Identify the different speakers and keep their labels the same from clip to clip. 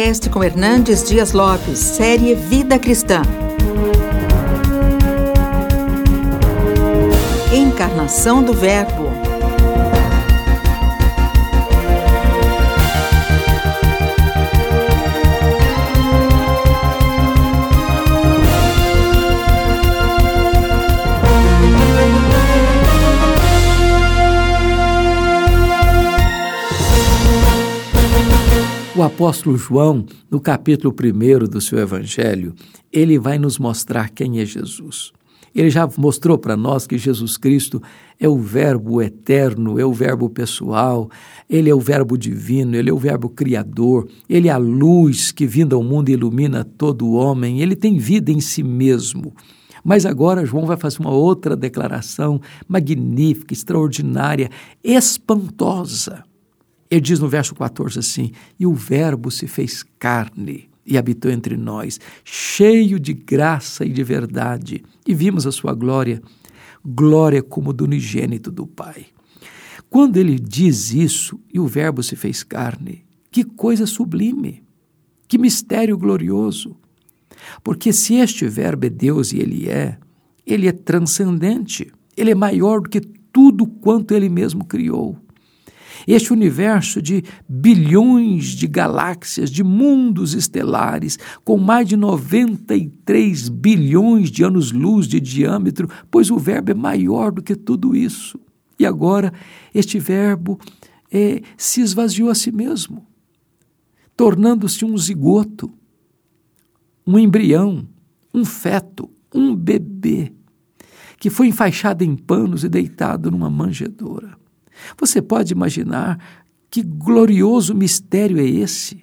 Speaker 1: podcast com Hernandes Dias Lopes, série Vida Cristã. Encarnação do Verbo.
Speaker 2: O apóstolo João, no capítulo 1 do seu evangelho, ele vai nos mostrar quem é Jesus. Ele já mostrou para nós que Jesus Cristo é o Verbo eterno, é o Verbo pessoal, ele é o Verbo divino, ele é o Verbo criador, ele é a luz que vinda ao mundo ilumina todo o homem, ele tem vida em si mesmo. Mas agora João vai fazer uma outra declaração magnífica, extraordinária, espantosa. Ele diz no verso 14 assim: E o Verbo se fez carne e habitou entre nós, cheio de graça e de verdade, e vimos a sua glória, glória como do unigênito do Pai. Quando ele diz isso, e o Verbo se fez carne, que coisa sublime, que mistério glorioso. Porque se este Verbo é Deus e ele é, ele é transcendente, ele é maior do que tudo quanto ele mesmo criou. Este universo de bilhões de galáxias, de mundos estelares, com mais de 93 bilhões de anos-luz de diâmetro, pois o Verbo é maior do que tudo isso. E agora, este Verbo é, se esvaziou a si mesmo, tornando-se um zigoto, um embrião, um feto, um bebê, que foi enfaixado em panos e deitado numa manjedoura. Você pode imaginar que glorioso mistério é esse?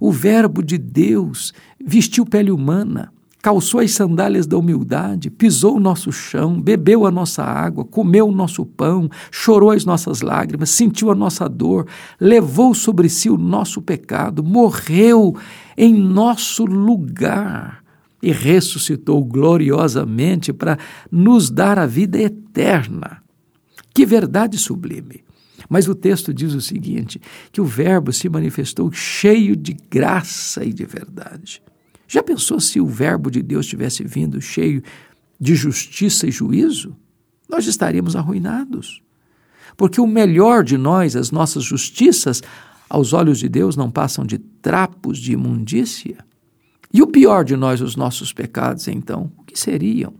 Speaker 2: O Verbo de Deus vestiu pele humana, calçou as sandálias da humildade, pisou o nosso chão, bebeu a nossa água, comeu o nosso pão, chorou as nossas lágrimas, sentiu a nossa dor, levou sobre si o nosso pecado, morreu em nosso lugar e ressuscitou gloriosamente para nos dar a vida eterna. Que verdade sublime! Mas o texto diz o seguinte: que o Verbo se manifestou cheio de graça e de verdade. Já pensou se o Verbo de Deus tivesse vindo cheio de justiça e juízo? Nós estaríamos arruinados. Porque o melhor de nós, as nossas justiças, aos olhos de Deus não passam de trapos de imundícia. E o pior de nós, os nossos pecados, então, o que seriam?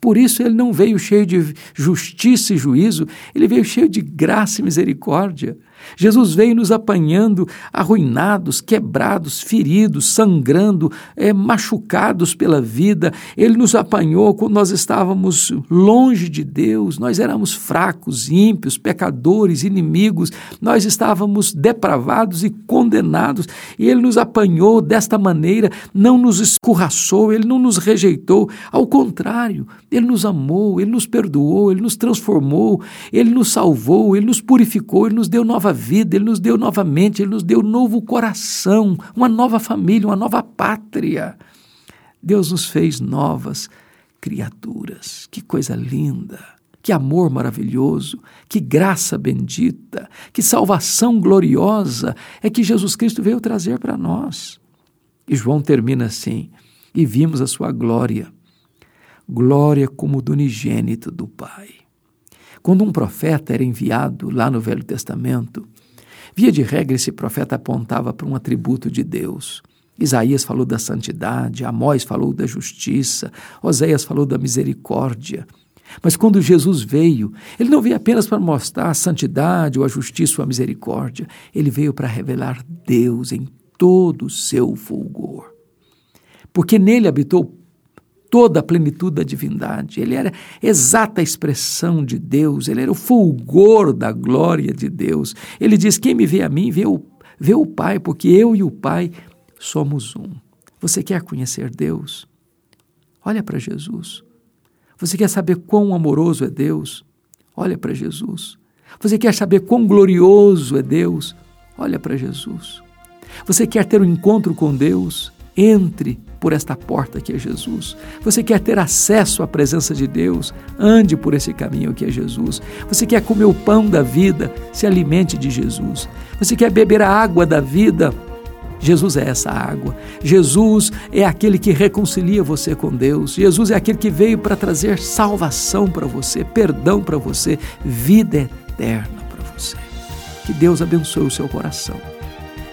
Speaker 2: Por isso ele não veio cheio de justiça e juízo, ele veio cheio de graça e misericórdia. Jesus veio nos apanhando, arruinados, quebrados, feridos, sangrando, é, machucados pela vida. Ele nos apanhou quando nós estávamos longe de Deus, nós éramos fracos, ímpios, pecadores, inimigos, nós estávamos depravados e condenados. E Ele nos apanhou desta maneira, não nos escorraçou, Ele não nos rejeitou. Ao contrário, Ele nos amou, Ele nos perdoou, Ele nos transformou, Ele nos salvou, Ele nos purificou, Ele nos deu nova nova vida, Ele nos deu novamente, Ele nos deu um novo coração, uma nova família, uma nova pátria. Deus nos fez novas criaturas. Que coisa linda! Que amor maravilhoso, que graça bendita, que salvação gloriosa é que Jesus Cristo veio trazer para nós. E João termina assim: e vimos a sua glória, glória como do unigênito do Pai. Quando um profeta era enviado lá no Velho Testamento, via de regra esse profeta apontava para um atributo de Deus. Isaías falou da santidade, Amós falou da justiça, Oséias falou da misericórdia. Mas quando Jesus veio, ele não veio apenas para mostrar a santidade ou a justiça ou a misericórdia, ele veio para revelar Deus em todo o seu fulgor. Porque nele habitou toda a plenitude da divindade. Ele era exata expressão de Deus, ele era o fulgor da glória de Deus. Ele diz: Quem me vê a mim, vê o, vê o Pai, porque eu e o Pai somos um. Você quer conhecer Deus? Olha para Jesus. Você quer saber quão amoroso é Deus? Olha para Jesus. Você quer saber quão glorioso é Deus? Olha para Jesus. Você quer ter um encontro com Deus? Entre por esta porta que é Jesus. Você quer ter acesso à presença de Deus? Ande por esse caminho que é Jesus. Você quer comer o pão da vida? Se alimente de Jesus. Você quer beber a água da vida? Jesus é essa água. Jesus é aquele que reconcilia você com Deus. Jesus é aquele que veio para trazer salvação para você, perdão para você, vida eterna para você. Que Deus abençoe o seu coração.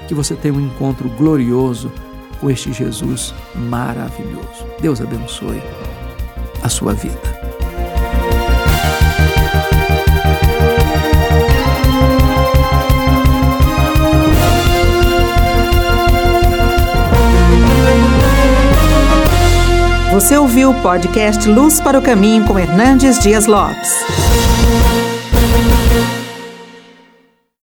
Speaker 2: Que você tenha um encontro glorioso com este Jesus maravilhoso. Deus abençoe a sua vida.
Speaker 1: Você ouviu o podcast Luz para o Caminho com Hernandes Dias Lopes.